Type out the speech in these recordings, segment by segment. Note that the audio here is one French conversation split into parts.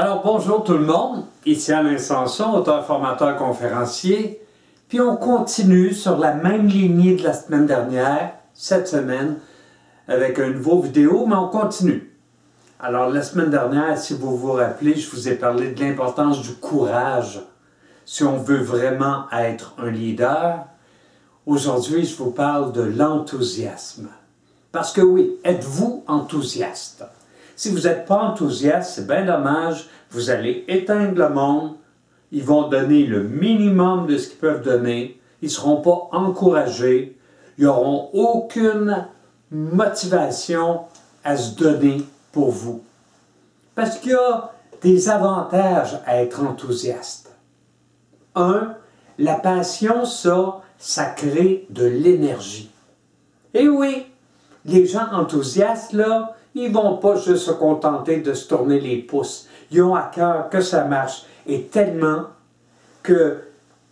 Alors bonjour tout le monde, ici Alain Sanson, auteur, formateur, conférencier. Puis on continue sur la même lignée de la semaine dernière, cette semaine, avec un nouveau vidéo, mais on continue. Alors la semaine dernière, si vous vous rappelez, je vous ai parlé de l'importance du courage si on veut vraiment être un leader. Aujourd'hui, je vous parle de l'enthousiasme. Parce que oui, êtes-vous enthousiaste? Si vous n'êtes pas enthousiaste, c'est bien dommage, vous allez éteindre le monde, ils vont donner le minimum de ce qu'ils peuvent donner, ils ne seront pas encouragés, ils n'auront aucune motivation à se donner pour vous. Parce qu'il y a des avantages à être enthousiaste. Un, la passion, ça, ça crée de l'énergie. Et oui, les gens enthousiastes, là, ils vont pas juste se contenter de se tourner les pouces. Ils ont à cœur que ça marche. Et tellement que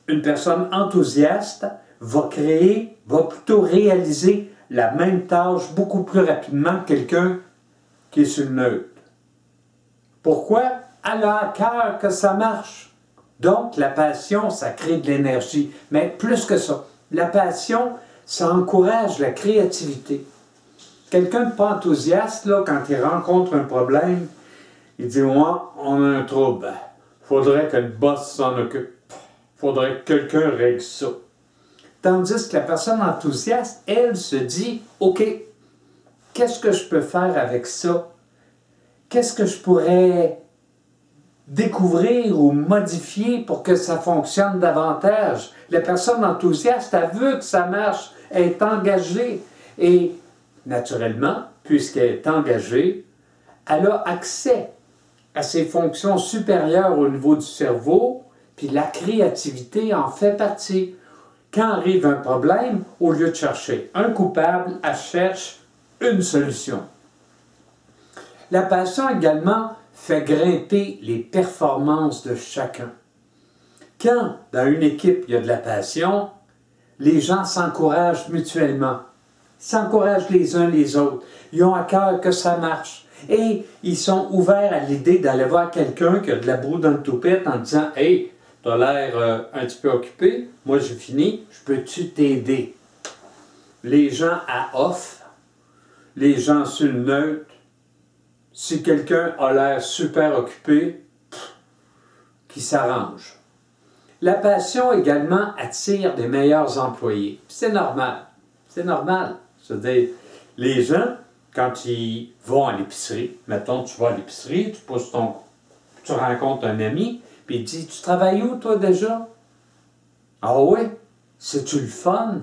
une personne enthousiaste va créer, va plutôt réaliser la même tâche beaucoup plus rapidement que quelqu'un qui est sur le neutre. Pourquoi? Elle a à cœur que ça marche. Donc, la passion, ça crée de l'énergie. Mais plus que ça, la passion, ça encourage la créativité. Quelqu'un de pas enthousiaste, là, quand il rencontre un problème, il dit Moi, on a un trouble. Faudrait que le boss s'en occupe. Faudrait que quelqu'un règle ça. Tandis que la personne enthousiaste, elle, se dit OK, qu'est-ce que je peux faire avec ça? Qu'est-ce que je pourrais découvrir ou modifier pour que ça fonctionne davantage? La personne enthousiaste, a vu que ça marche, est engagée. Et naturellement, puisqu'elle est engagée, elle a accès à ses fonctions supérieures au niveau du cerveau, puis la créativité en fait partie. Quand arrive un problème, au lieu de chercher un coupable, elle cherche une solution. La passion également fait grimper les performances de chacun. Quand dans une équipe il y a de la passion, les gens s'encouragent mutuellement, s'encouragent les uns les autres. Ils ont à cœur que ça marche. Et ils sont ouverts à l'idée d'aller voir quelqu'un qui a de la broue dans le toupette en disant Hey, tu as l'air euh, un petit peu occupé, moi j'ai fini, je peux-tu t'aider? Les gens à off, les gens sur le neutre, si quelqu'un a l'air super occupé, qui s'arrange. La passion également attire des meilleurs employés. C'est normal. C'est normal. C'est-à-dire, les gens, quand ils vont à l'épicerie, mettons, tu vas à l'épicerie, tu poses ton. Tu rencontres un ami, puis il dit Tu travailles où, toi, déjà? Ah oui C'est-tu le fun?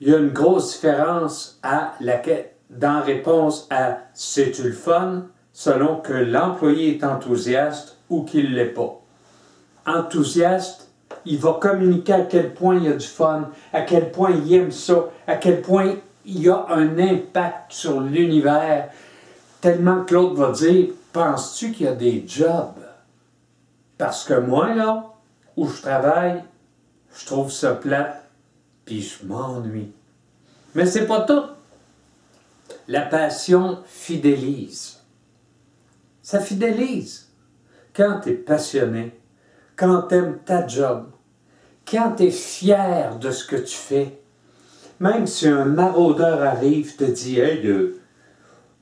Il y a une grosse différence à laquelle dans réponse à c'est-tu le fun selon que l'employé est enthousiaste ou qu'il ne l'est pas. Enthousiaste, il va communiquer à quel point il y a du fun, à quel point il aime ça, à quel point il y a un impact sur l'univers, tellement que l'autre va dire Penses-tu qu'il y a des jobs? Parce que moi, là, où je travaille, je trouve ça plat, puis je m'ennuie. Mais c'est pas tout. La passion fidélise. Ça fidélise. Quand tu es passionné, quand tu aimes ta job, quand tu es fier de ce que tu fais, même si un maraudeur arrive, te dit Hey, euh,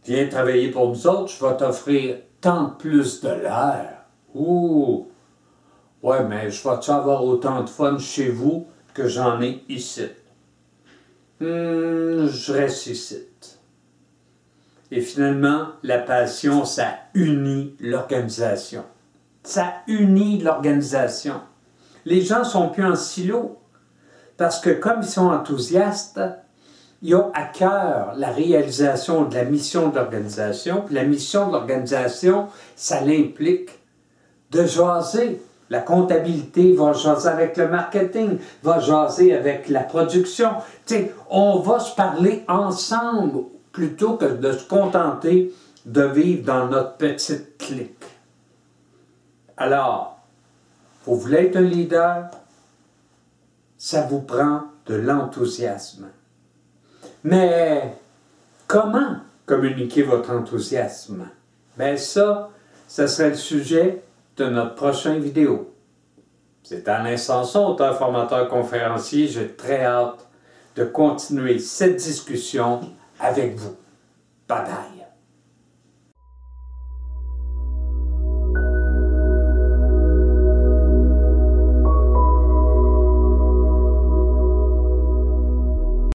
viens travailler pour nous autres, je vais t'offrir tant plus de l'air. Ouh! Ouais, mais je vais-tu avoir autant de fun chez vous que j'en ai ici? Hum, je reste ici. Et finalement, la passion, ça unit l'organisation. Ça unit l'organisation. Les gens sont plus en silo parce que comme ils sont enthousiastes, ils ont à cœur la réalisation de la mission de l'organisation. la mission de l'organisation, ça l'implique de jaser. La comptabilité va jaser avec le marketing, va jaser avec la production. sais, on va se parler ensemble plutôt que de se contenter de vivre dans notre petite clique. Alors, vous voulez être un leader, ça vous prend de l'enthousiasme. Mais comment communiquer votre enthousiasme? Bien ça, ce serait le sujet de notre prochaine vidéo. C'est Alain Sanson, auteur, formateur, conférencier. J'ai très hâte de continuer cette discussion avec vous. Bye bye.